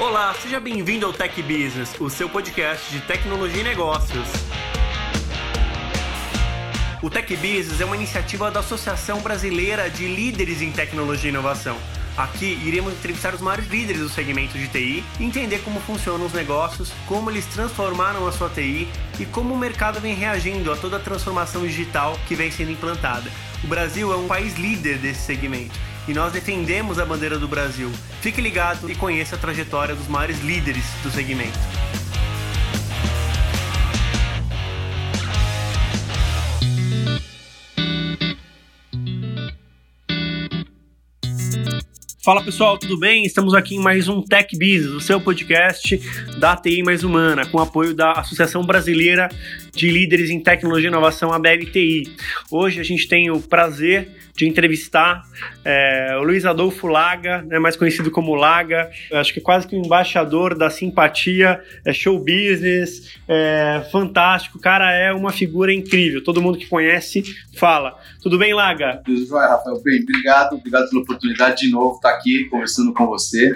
Olá, seja bem-vindo ao Tech Business, o seu podcast de tecnologia e negócios. O Tech Business é uma iniciativa da Associação Brasileira de Líderes em Tecnologia e Inovação. Aqui iremos entrevistar os maiores líderes do segmento de TI, entender como funcionam os negócios, como eles transformaram a sua TI e como o mercado vem reagindo a toda a transformação digital que vem sendo implantada. O Brasil é um país líder desse segmento e nós defendemos a bandeira do Brasil. Fique ligado e conheça a trajetória dos maiores líderes do segmento. Fala pessoal, tudo bem? Estamos aqui em mais um Tech Business, o seu podcast da TI Mais Humana, com apoio da Associação Brasileira de Líderes em Tecnologia e Inovação, a BLTI. Hoje a gente tem o prazer de entrevistar é, o Luiz Adolfo Laga, né, mais conhecido como Laga, acho que é quase que um embaixador da simpatia, é show business, é fantástico, o cara é uma figura incrível, todo mundo que conhece fala. Tudo bem, Laga? Tudo jóia, Rafael. Bem, obrigado, obrigado pela oportunidade de novo estar aqui conversando com você,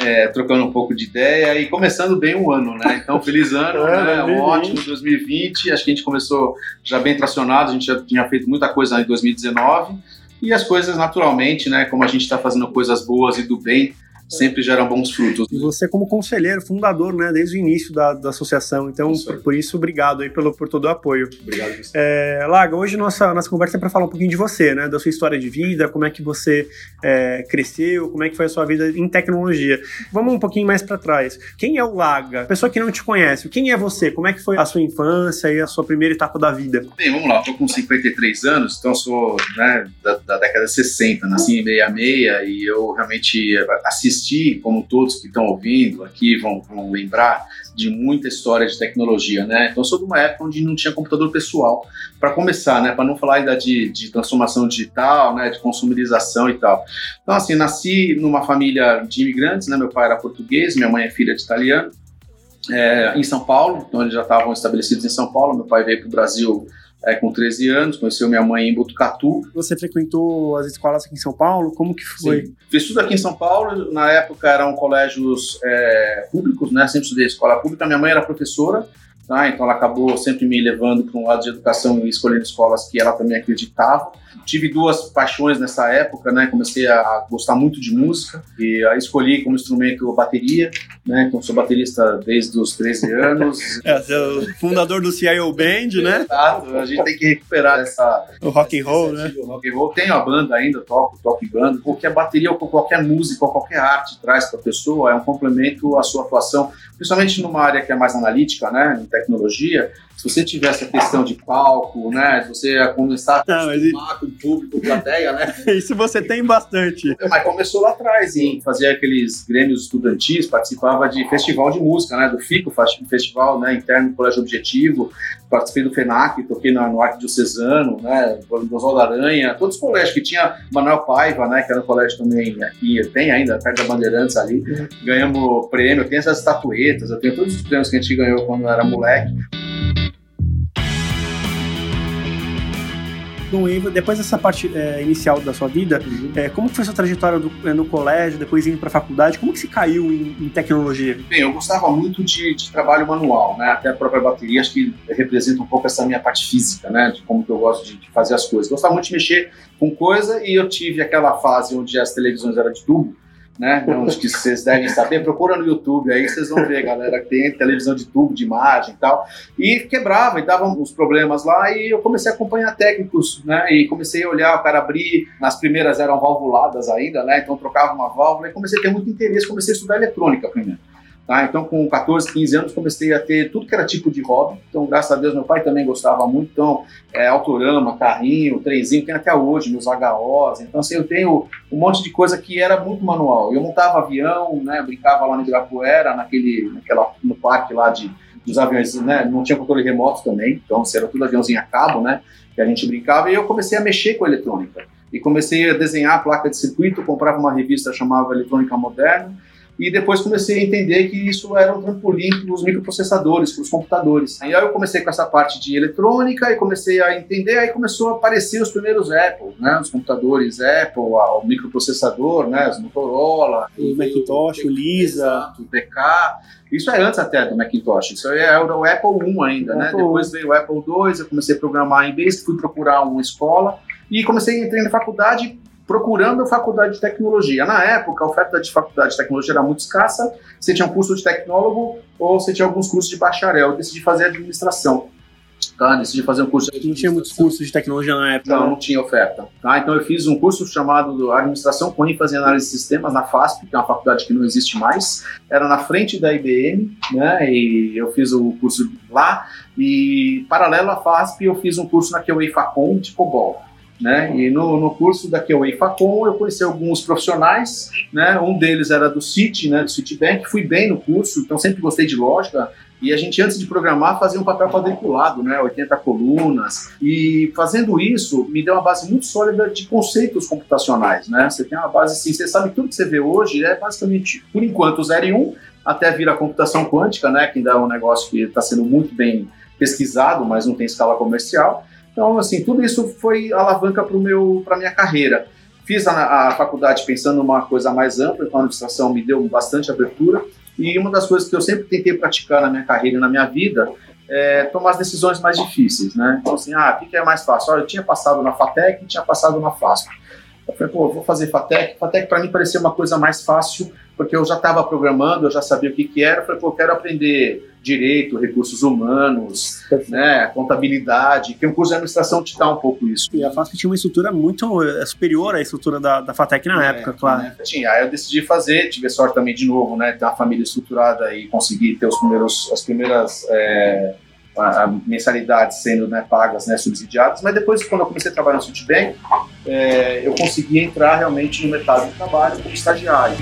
é, trocando um pouco de ideia e começando bem o ano, né? Então, feliz ano, é, né? Um ótimo 2020. Acho que a gente começou já bem tracionado, a gente já tinha feito muita coisa em 2019 e as coisas naturalmente, né? Como a gente está fazendo coisas boas e do bem, sempre geram bons frutos. E você como conselheiro, fundador, né, desde o início da, da associação, então por, por, isso obrigado aí pelo, por todo o apoio. Obrigado. É, Laga, hoje nossa, nossa conversa é para falar um pouquinho de você, né, da sua história de vida, como é que você é, cresceu, como é que foi a sua vida em tecnologia. Vamos um pouquinho mais para trás. Quem é o Laga? Pessoa que não te conhece, quem é você? Como é que foi a sua infância e a sua primeira etapa da vida? Bem, vamos lá, eu tô com 53 anos, então sou né, da, da década de 60, nasci em 66 e eu realmente assisti como todos que estão ouvindo aqui vão, vão, lembrar, de muita história de tecnologia, né? Então, sou de uma época onde não tinha computador pessoal, para começar, né? Para não falar ainda de, de, transformação digital, né? De consumerização e tal. Então, assim, nasci numa família de imigrantes, né? Meu pai era português, minha mãe é filha de italiano, é, em São Paulo, então eles já estavam estabelecidos em São Paulo. Meu pai veio para o Brasil é, com 13 anos, conheceu minha mãe em Botucatu. Você frequentou as escolas aqui em São Paulo? Como que foi? Sim. Fiz tudo aqui em São Paulo, na época eram colégios é, públicos, né? sempre estudei escola pública, minha mãe era professora, tá? então ela acabou sempre me levando para um lado de educação e escolhendo escolas que ela também acreditava tive duas paixões nessa época, né? Comecei a gostar muito de música e aí escolhi como instrumento bateria, né? Então sou baterista desde os 13 anos. é, é o fundador do CIO Band, né? Exato, a gente tem que recuperar essa o rock and roll, né? O rock and roll. Tenho a banda ainda, toco, toco em banda. Qualquer bateria ou qualquer música ou qualquer arte traz para a pessoa é um complemento à sua atuação, principalmente numa área que é mais analítica, né? Em tecnologia se você tivesse a questão de palco, né? Se você começar a Não, mas... com o público, plateia, né? Isso você tem bastante. Mas começou lá atrás, em fazer aqueles grêmios estudantis, participava de festival de música, né? Do FICO, festival né, interno do Colégio Objetivo, participei do FENAC, toquei no, no Arquidiocesano, né? Do Oswaldo Aranha, todos os colégios que tinha Manuel Paiva, né? Que era um colégio também aqui, tem ainda, perto da Bandeirantes ali. Uhum. Ganhamos prêmio, eu tenho essas estatuetas, eu tenho todos os prêmios que a gente ganhou quando era moleque. Depois dessa parte é, inicial da sua vida, uhum. é, como foi sua trajetória do, é, no colégio, depois indo para a faculdade? Como que se caiu em, em, tecnologia? Bem, eu gostava muito de, de, trabalho manual, né? Até a própria bateria acho que representa um pouco essa minha parte física, né? De como que eu gosto de, de fazer as coisas. Gostava muito de mexer com coisa e eu tive aquela fase onde as televisões eram de tubo né? Acho que vocês devem saber. Procura no YouTube aí, vocês vão ver, galera, que tem televisão de tubo, de imagem e tal. E quebrava, e dava uns problemas lá, e eu comecei a acompanhar técnicos, né? E comecei a olhar, o cara abrir. Nas primeiras eram valvuladas ainda, né? Então trocava uma válvula e comecei a ter muito interesse, comecei a estudar eletrônica primeiro. Tá? Então, com 14, 15 anos, comecei a ter tudo que era tipo de hobby. Então, graças a Deus, meu pai também gostava muito. Então, é, autorama, carrinho, trenzinho, tem até hoje, meus HOs. Então, assim, eu tenho um monte de coisa que era muito manual. Eu montava avião, né, brincava lá no Ibirapuera, naquele, naquela, no parque lá de, dos aviões, né, não tinha controle remoto também. Então, assim, era tudo aviãozinho a cabo, né, que a gente brincava. E eu comecei a mexer com a eletrônica. E comecei a desenhar a placa de circuito, comprava uma revista chamada Eletrônica Moderna e depois comecei a entender que isso era um trampolim para os microprocessadores, para os computadores. Aí eu comecei com essa parte de eletrônica e comecei a entender, aí começou a aparecer os primeiros Apple, né, os computadores Apple, o microprocessador, né, os Motorola, o Macintosh, o Lisa, o BK. Isso é antes até do Macintosh, isso é o Apple I ainda, né? Apple Depois veio o Apple II, eu comecei a programar em Basic, fui procurar uma escola e comecei a entrar na faculdade procurando a faculdade de tecnologia. Na época, a oferta de faculdade de tecnologia era muito escassa, você tinha um curso de tecnólogo ou você tinha alguns cursos de bacharel. Eu decidi fazer administração. Tá, decidi fazer um curso de Não tinha muitos cursos de tecnologia na época. Não, né? não tinha oferta. Tá? Então eu fiz um curso chamado Administração com ênfase em Análise de Sistemas na FASP, que é uma faculdade que não existe mais. Era na frente da IBM, né? E eu fiz o curso lá. E paralelo à FASP, eu fiz um curso na QA Facom de COBOL. Né? E no, no curso da QA Facom eu conheci alguns profissionais, né? Um deles era do Citi, né? Do Citibank, fui bem no curso, então sempre gostei de lógica. E a gente, antes de programar, fazia um papel quadriculado, né? 80 colunas. E fazendo isso, me deu uma base muito sólida de conceitos computacionais, né? Você tem uma base assim, você sabe tudo que você vê hoje é basicamente, por enquanto, 0 e 1, um, até vir a computação quântica, né? Que ainda é um negócio que está sendo muito bem pesquisado, mas não tem escala comercial. Então, assim, tudo isso foi alavanca para a minha carreira. Fiz a, a, faculdade pensando numa coisa mais ampla, então a administração me deu bastante abertura. E uma das coisas que eu sempre tentei praticar na minha carreira e na minha vida é tomar as decisões mais difíceis, né? Então, assim, ah, o que é mais fácil? Olha, eu tinha passado na FATEC e tinha passado na FASP. Eu falei, pô, vou fazer FATEC. FATEC para mim parecia uma coisa mais fácil, porque eu já estava programando, eu já sabia o que, que era. Eu falei, pô, eu quero aprender direito, recursos humanos, né, contabilidade, que um curso de administração te dá um pouco isso. E a FASP tinha uma estrutura muito é, superior à estrutura da, da FATEC na é, época, claro. Né? Tinha, aí eu decidi fazer, tive sorte também de novo, né, ter uma família estruturada e conseguir ter os primeiros, as primeiras é, a, mensalidades sendo né, pagas, né, subsidiadas, mas depois, quando eu comecei a trabalhar no Citibank, é, eu consegui entrar realmente no mercado de trabalho como estagiário.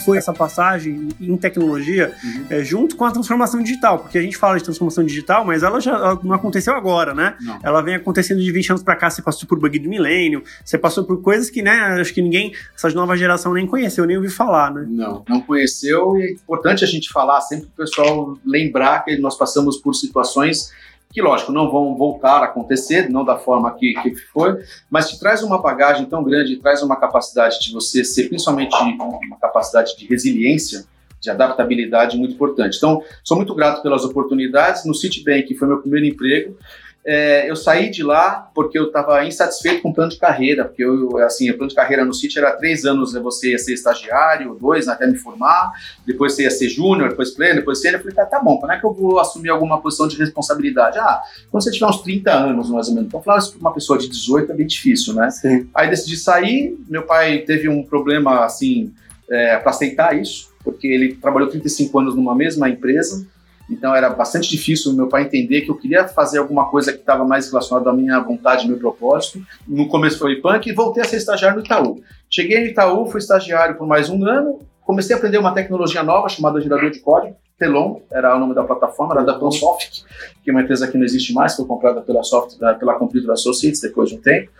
Foi essa passagem em tecnologia uhum. é, junto com a transformação digital, porque a gente fala de transformação digital, mas ela já ela não aconteceu agora, né? Não. Ela vem acontecendo de 20 anos para cá, você passou por bug do milênio, você passou por coisas que, né, acho que ninguém, essa nova geração nem conheceu, nem ouviu falar, né? Não, não conheceu e é importante a gente falar sempre o pessoal lembrar que nós passamos por situações que, lógico, não vão voltar a acontecer, não da forma que, que foi, mas te traz uma bagagem tão grande, traz uma capacidade de você ser, principalmente, uma capacidade de resiliência, de adaptabilidade muito importante. Então, sou muito grato pelas oportunidades. No Citibank, que foi meu primeiro emprego, é, eu saí de lá porque eu estava insatisfeito com o plano de carreira, porque eu, assim, o plano de carreira no City era três anos, você ia ser estagiário, dois até me formar, depois você ia ser júnior, depois pleno, depois sênior. Eu falei, tá, tá bom, quando é que eu vou assumir alguma posição de responsabilidade? Ah, quando você tiver uns 30 anos, mais ou menos. Então, falar isso para uma pessoa de 18 é bem difícil, né? Sim. Aí decidi sair, meu pai teve um problema, assim, é, para aceitar isso, porque ele trabalhou 35 anos numa mesma empresa, então era bastante difícil o meu pai entender que eu queria fazer alguma coisa que estava mais relacionada à minha vontade, meu propósito. No começo foi punk e voltei a ser estagiário no Itaú. Cheguei no Itaú, fui estagiário por mais um ano, comecei a aprender uma tecnologia nova chamada gerador de código. Telon era o nome da plataforma, era da Plansoft, que é uma empresa que não existe mais, foi comprada pela, Soft, pela Computer Associates depois de um tempo.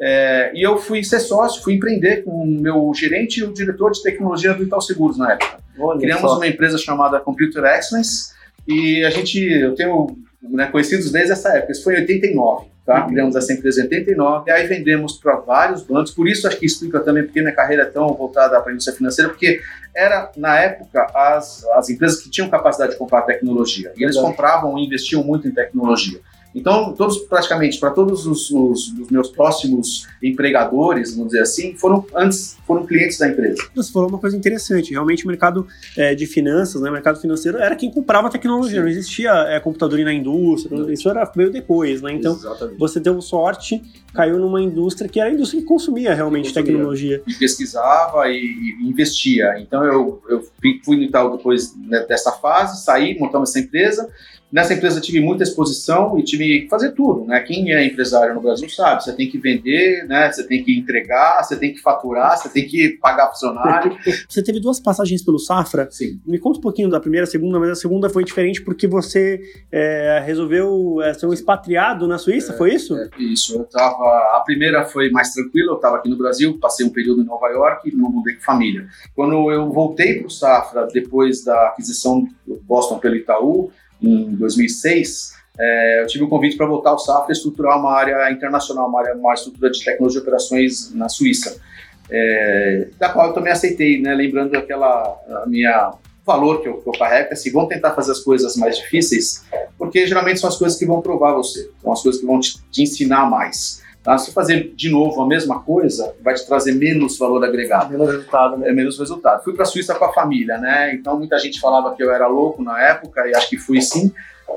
É, e eu fui ser sócio, fui empreender com o meu gerente e o diretor de tecnologia do Itaú Seguros na época. Olha Criamos só. uma empresa chamada Computer Excellence, e a gente, eu tenho né, conhecidos desde essa época, isso foi em 89, tá? Uhum. Criamos essa empresa em 89, e aí vendemos para vários bancos, por isso acho que explica também porque minha carreira é tão voltada para a indústria financeira, porque era, na época, as, as empresas que tinham capacidade de comprar tecnologia, e eles compravam e investiam muito em tecnologia. Então, todos, praticamente, para todos os, os, os, meus próximos empregadores, vamos dizer assim, foram antes foram clientes da empresa. Você falou uma coisa interessante. Realmente, o mercado é, de finanças, né, o mercado financeiro, era quem comprava tecnologia. Sim. Não existia é, computador na indústria. Não. Isso era meio depois, né? Então, Exatamente. você deu sorte, caiu numa indústria que era a indústria que consumia realmente consumia. tecnologia. E pesquisava e, investia. Então, eu, eu fui no Itaú depois né, dessa fase, saí, montamos essa empresa Nessa empresa tive muita exposição e tive que fazer tudo, né? Quem é empresário no Brasil sabe, você tem que vender, né? Você tem que entregar, você tem que faturar, você tem que pagar funcionário. Você teve duas passagens pelo Safra. Sim. Me conta um pouquinho da primeira, segunda, mas a segunda foi diferente porque você é, resolveu é, ser um expatriado na Suíça, é, foi isso? É, isso. Eu tava. A primeira foi mais tranquila, eu estava aqui no Brasil, passei um período em Nova York e não mudei com família. Quando eu voltei para o Safra depois da aquisição do Boston pelo Itaú em 2006, é, eu tive um convite para voltar ao Safra e estruturar uma área internacional, uma área, uma estrutura de tecnologia de operações na Suíça, é, da qual eu também aceitei, né, lembrando aquela minha valor que eu, que eu carrego, é assim, vamos tentar fazer as coisas mais difíceis, porque geralmente são as coisas que vão provar você, são as coisas que vão te, te ensinar mais. Tá? Se fazer de novo a mesma coisa, vai te trazer menos valor agregado. Menos resultado, né? É menos resultado. Fui para a Suíça com a família, né? Então muita gente falava que eu era louco na época, e acho que fui sim,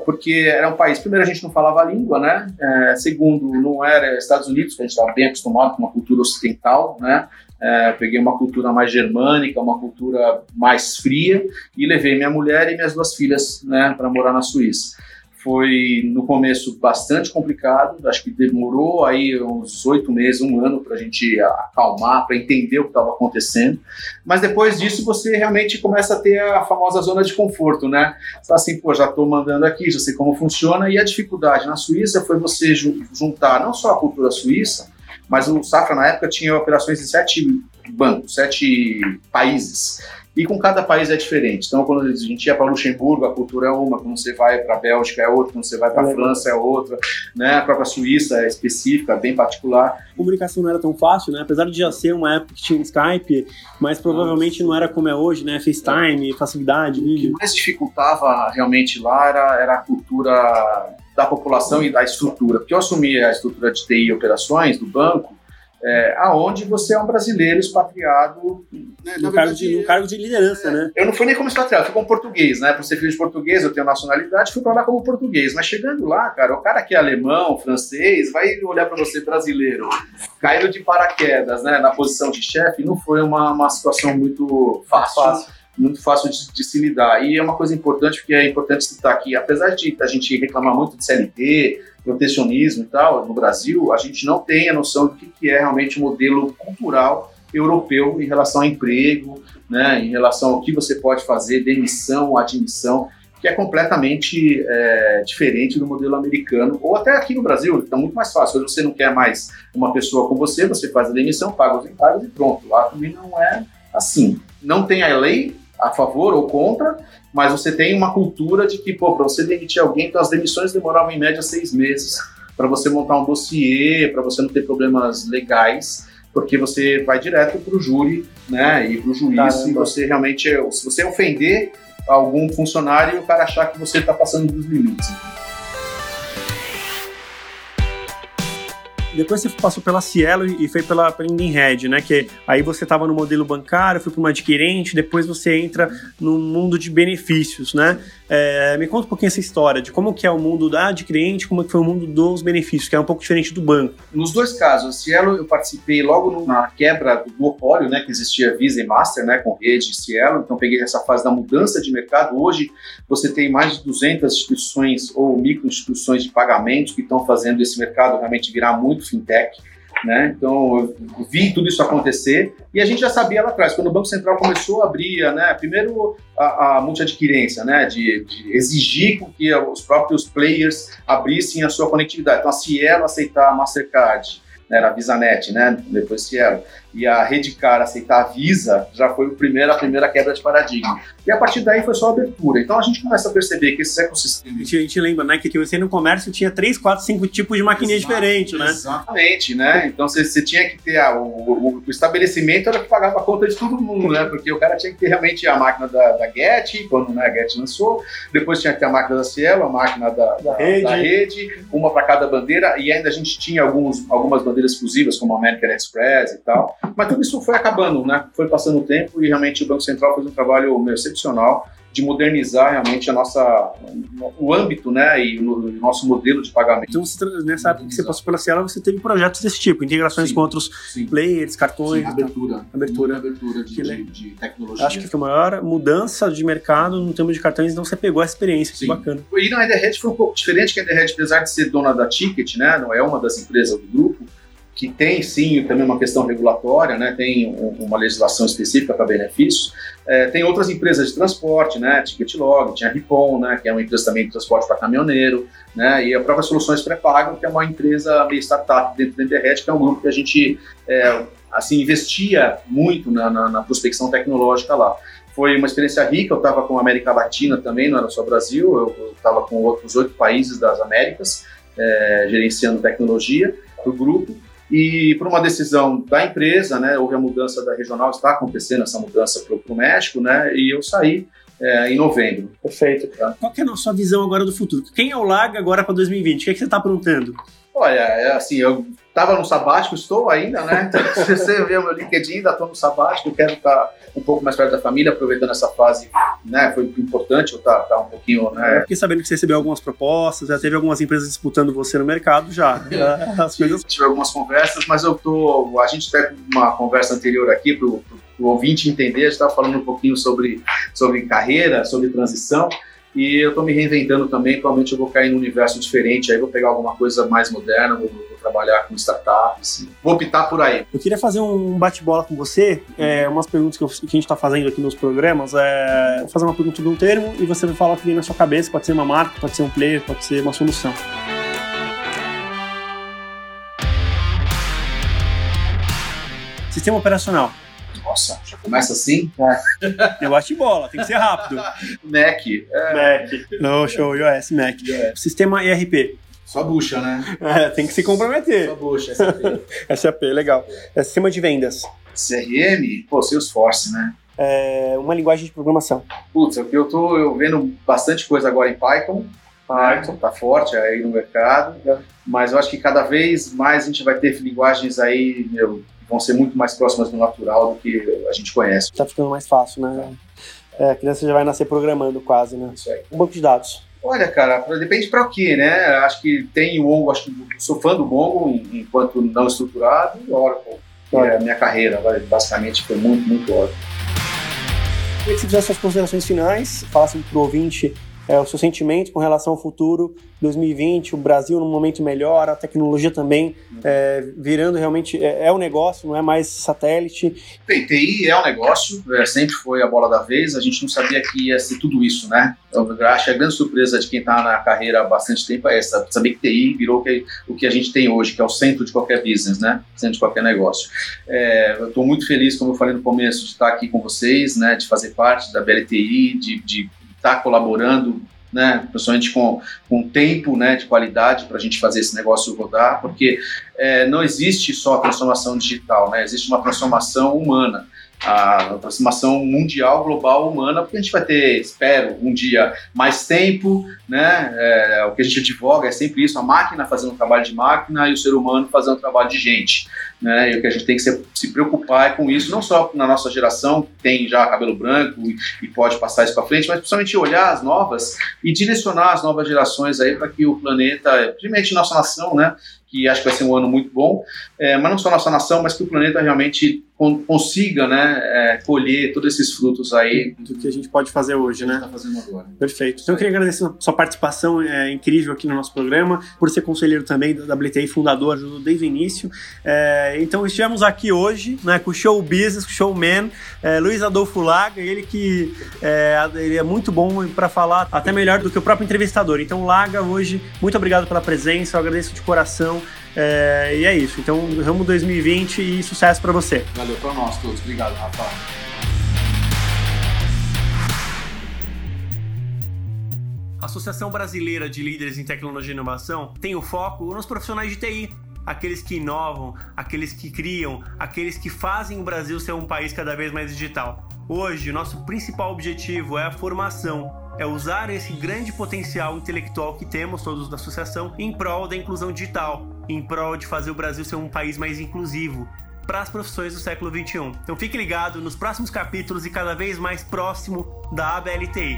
porque era um país, primeiro, a gente não falava a língua, né? É, segundo, não era Estados Unidos, que a gente estava bem acostumado com uma cultura ocidental, né? É, peguei uma cultura mais germânica, uma cultura mais fria, e levei minha mulher e minhas duas filhas, né, para morar na Suíça. Foi no começo bastante complicado, acho que demorou aí uns oito meses, um ano para a gente acalmar, para entender o que estava acontecendo. Mas depois disso você realmente começa a ter a famosa zona de conforto, né? Você fala assim, pô, já estou mandando aqui, já sei como funciona. E a dificuldade na Suíça foi você juntar não só a cultura suíça, mas o Safra na época tinha operações em sete bancos, sete países e com cada país é diferente. Então, quando a gente ia para Luxemburgo, a cultura é uma, quando você vai para a Bélgica é outra, quando você vai para a França é outra, né? A própria Suíça é específica, bem particular. A comunicação não era tão fácil, né? Apesar de já ser uma época que tinha Skype, mas provavelmente não era como é hoje, né? FaceTime, facilidade, vídeo. O que mais dificultava realmente lá era, era a cultura da população e da estrutura. Porque eu assumi a estrutura de TI e operações do banco, é, aonde você é um brasileiro expatriado. Né, no, cargo de, no cargo de liderança, é, né? Eu não fui nem como expatriado, fui como português, né? Por ser filho de português, eu tenho nacionalidade, fui para lá como português. Mas chegando lá, cara, o cara que é alemão, francês, vai olhar para você brasileiro, caindo de paraquedas, né? Na posição de chefe, não foi uma, uma situação muito fácil. fácil muito fácil de, de, se lidar. E é uma coisa importante, porque é importante citar aqui, apesar de a gente reclamar muito de CLT, protecionismo e tal, no Brasil, a gente não tem a noção do que, é realmente o modelo cultural europeu em relação ao emprego, né, em relação ao que você pode fazer, demissão, admissão, que é completamente é, diferente do modelo americano, ou até aqui no Brasil, está muito mais fácil. Você não quer mais uma pessoa com você, você faz a demissão, paga os encargos e pronto. Lá também não é assim. Não tem a lei a favor ou contra, mas você tem uma cultura de que, pô, para você demitir alguém, então as demissões demoravam em média seis meses para você montar um dossiê, para você não ter problemas legais, porque você vai direto para o júri, né, e para o juiz, Caramba. e você realmente, se você ofender algum funcionário, o cara achar que você está passando dos limites. Depois você passou pela Cielo e foi pela, pela Red, né? Que aí você estava no modelo bancário, foi para uma adquirente, depois você entra no mundo de benefícios, né? É, me conta um pouquinho essa história de como que é o mundo da adquirente, como é que foi o mundo dos benefícios, que é um pouco diferente do banco. Nos dois casos, a Cielo eu participei logo na quebra do duopólio, né? Que existia Visa e Master, né? Com rede e Cielo, então peguei essa fase da mudança de mercado. Hoje você tem mais de 200 instituições ou micro instituições de pagamentos que estão fazendo esse mercado realmente virar muito fintech. Né? Então, eu vi tudo isso acontecer e a gente já sabia lá atrás, quando o Banco Central começou a abrir, né, primeiro a, a multiadquirência, né, de, de, exigir que os próprios players abrissem a sua conectividade. Então, a Cielo aceitar a Mastercard, né, era a VisaNet, né, depois Cielo e a Redcar aceitar a Visa, já foi o primeiro, a primeira quebra de paradigma. E a partir daí foi só abertura. Então a gente começa a perceber que esses ecossistemas. A gente, a gente lembra, né, que você no comércio tinha três, quatro, cinco tipos de maquininha diferentes, né? Exatamente, né? Então você, você tinha que ter a, o, o, o, estabelecimento era que pagava a conta de todo mundo, né? Porque o cara tinha que ter realmente a máquina da, da Get, quando né, a Get lançou, depois tinha que ter a máquina da Cielo, a máquina da, da, rede. da rede, uma para cada bandeira, e ainda a gente tinha alguns, algumas bandeiras exclusivas, como a American Express e tal. Mas tudo isso foi acabando, né? Foi passando o tempo e realmente o Banco Central fez um trabalho meu, excepcional de modernizar realmente a nossa, o âmbito né, e o, o nosso modelo de pagamento. Então, você, nessa época que você passou pela Cielo, você teve projetos desse tipo, integrações Sim. com outros Sim. players, cartões. Sim, abertura. Abertura. Muita abertura de, de, de tecnologia. Acho que foi a maior mudança de mercado no termo de cartões, então você pegou a experiência, que bacana. E na Etherhead foi um pouco diferente, que a Etherhead, apesar de ser dona da Ticket, né, não é uma das empresas do grupo, que tem sim também uma questão regulatória, né, tem um- uma legislação específica para benefícios. É, tem outras empresas de transporte, né, Ticketlog, tinha Ripon, né, que é uma empresa também de transporte para caminhoneiro, né, e a própria Soluções Pré-Pago, que é uma empresa meio startup dentro da Etherhead, que é um grupo que a gente é, assim investia muito na, na- na prospecção tecnológica lá. Foi uma experiência rica, eu estava com a América Latina também, não era só Brasil, eu estava com outros oito países das Américas, é, gerenciando tecnologia para o grupo. E por uma decisão da empresa, né, houve a mudança da regional, está acontecendo essa mudança para o México, né, e eu saí é, em novembro. Perfeito. Qual que é a sua visão agora do futuro? Quem é o Lag agora para 2020? O que, é que você está aprontando? Olha, é assim, eu estava no sabático, estou ainda, né? Então, se você ver o meu LinkedIn, ainda estou no sabático, quero estar um pouco mais perto da família, aproveitando essa fase, né? Foi importante eu estar, estar um pouquinho, né? fiquei sabendo que você recebeu algumas propostas, já teve algumas empresas disputando você no mercado já. As coisas. Tive algumas conversas, mas eu tô. A gente teve uma conversa anterior aqui para o ouvinte entender. A gente estava falando um pouquinho sobre, sobre carreira, sobre transição. E eu estou me reinventando também. Provavelmente eu vou cair num universo diferente. Aí vou pegar alguma coisa mais moderna, vou, vou trabalhar com startups. Vou optar por aí. Eu queria fazer um bate-bola com você, é, umas perguntas que, eu- que a gente está fazendo aqui nos programas. É, vou fazer uma pergunta de um termo e você vai falar o que vem na sua cabeça. Pode ser uma marca, pode ser um player, pode ser uma solução. Sistema operacional. Nossa, já começa assim? É bate-bola, tem que ser rápido. Mac. É, Mac. Não, show, iOS, Mac. Sistema ERP. só bucha, né? É, tem que se comprometer. Só bucha. SAP. SAP, legal. É, sistema de vendas. CRM, pô, Salesforce, né? É, uma linguagem de programação. Putz, eu, eu tô eu vendo bastante coisa agora em Python. Python tá forte aí no mercado, mas eu acho que cada vez mais a gente vai ter linguagens aí, meu, vão ser muito mais próximas do natural do que a gente conhece. Tá ficando mais fácil, né? É, a criança já vai nascer programando quase, né? Isso aí. Um banco de dados. Olha, cara, depende para o quê, né? Acho que tem o Mongo, acho que sou fã do Mongo enquanto não estruturado e Oracle. é a minha carreira, basicamente, foi muito, muito Oracle. Queria que você fizesse suas considerações finais, falasse pro ouvinte é, o seu sentimento com relação ao futuro 2020, o Brasil num momento melhor, a tecnologia também é, virando realmente é, é um negócio, não é mais satélite. TI é um negócio, é, sempre foi a bola da vez, a gente não sabia que ia ser tudo isso, né? Eu acho que a grande surpresa de quem está na carreira há bastante tempo é essa, saber que TI virou que, o que a gente tem hoje, que é o centro de qualquer business, né? Centro de qualquer negócio. É, eu estou muito feliz, como eu falei no começo, de estar aqui com vocês, né? De fazer parte da BLTI, de, de estar colaborando né, principalmente com, com tempo né, de qualidade para a gente fazer esse negócio rodar, porque é, não existe só transformação digital, né, existe uma transformação humana, a transformação mundial, global, humana, porque a gente vai ter, espero, um dia mais tempo, né, é, o que a gente advoga é sempre isso, a máquina fazendo trabalho de máquina e o ser humano fazendo trabalho de gente, né, e o que a gente tem que se, se preocupar é com isso, não só na nossa geração, que tem já cabelo branco e, e pode passar isso para frente, mas principalmente olhar as novas e direcionar as novas gerações aí para que o planeta, principalmente nossa nação, né, que acho que vai ser um ano muito bom, é, mas não só nossa nação, mas que o planeta realmente consiga, né, é, colher todos esses frutos aí do que a gente pode fazer hoje, né? Está fazendo agora. Perfeito. Então eu queria agradecer a sua participação é, incrível aqui no nosso programa, por ser conselheiro também da WTI, fundador, ajudou desde o início. É, então estivemos aqui hoje, né, com o show business, com o showman, é, Luiz Adolfo Laga, ele que é, ele é muito bom para falar, até melhor do que o próprio entrevistador. Então Laga hoje, muito obrigado pela presença, eu agradeço de coração. É, e é isso. Então, ramo 2020 e sucesso para você. Valeu para nós todos. Obrigado, Rafa. A Associação Brasileira de Líderes em Tecnologia e Inovação tem o foco nos profissionais de TI, aqueles que inovam, aqueles que criam, aqueles que fazem o Brasil ser um país cada vez mais digital. Hoje, o nosso principal objetivo é a formação, é usar esse grande potencial intelectual que temos todos da associação em prol da inclusão digital, em prol de fazer o Brasil ser um país mais inclusivo. para as profissões do século XXI. Então fique ligado nos próximos capítulos e cada vez mais próximo da ABLTI.